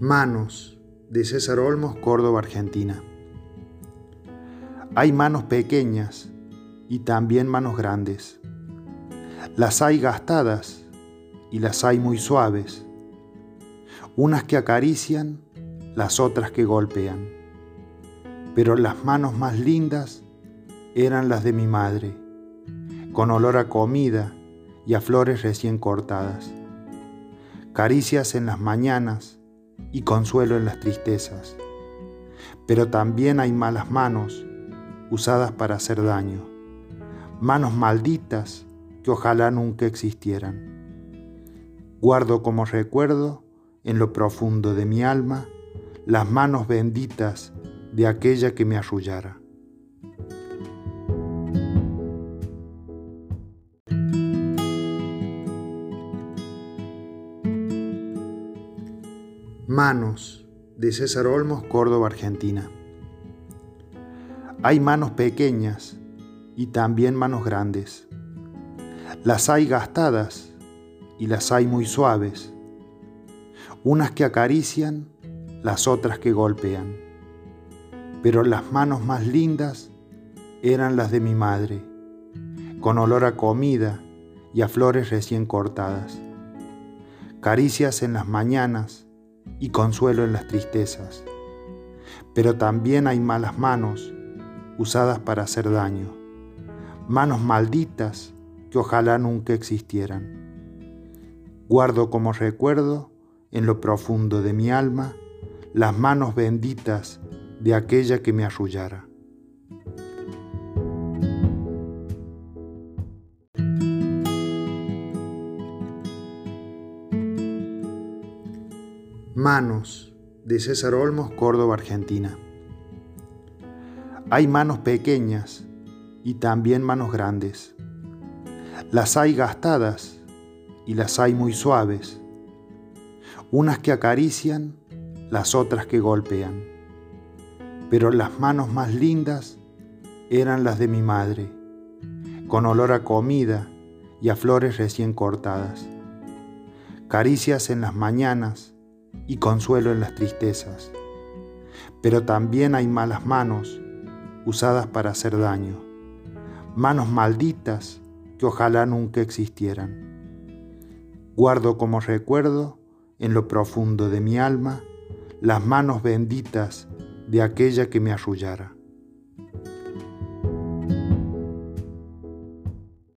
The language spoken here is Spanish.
Manos de César Olmos, Córdoba, Argentina. Hay manos pequeñas y también manos grandes. Las hay gastadas y las hay muy suaves. Unas que acarician, las otras que golpean. Pero las manos más lindas eran las de mi madre, con olor a comida y a flores recién cortadas. Caricias en las mañanas y consuelo en las tristezas. Pero también hay malas manos usadas para hacer daño, manos malditas que ojalá nunca existieran. Guardo como recuerdo en lo profundo de mi alma las manos benditas de aquella que me arrullara. Manos de César Olmos, Córdoba, Argentina. Hay manos pequeñas y también manos grandes. Las hay gastadas y las hay muy suaves. Unas que acarician, las otras que golpean. Pero las manos más lindas eran las de mi madre, con olor a comida y a flores recién cortadas. Caricias en las mañanas y consuelo en las tristezas. Pero también hay malas manos usadas para hacer daño, manos malditas que ojalá nunca existieran. Guardo como recuerdo en lo profundo de mi alma las manos benditas de aquella que me arrullara. Manos de César Olmos, Córdoba, Argentina. Hay manos pequeñas y también manos grandes. Las hay gastadas y las hay muy suaves. Unas que acarician, las otras que golpean. Pero las manos más lindas eran las de mi madre, con olor a comida y a flores recién cortadas. Caricias en las mañanas y consuelo en las tristezas. Pero también hay malas manos usadas para hacer daño, manos malditas que ojalá nunca existieran. Guardo como recuerdo en lo profundo de mi alma las manos benditas de aquella que me arrullara.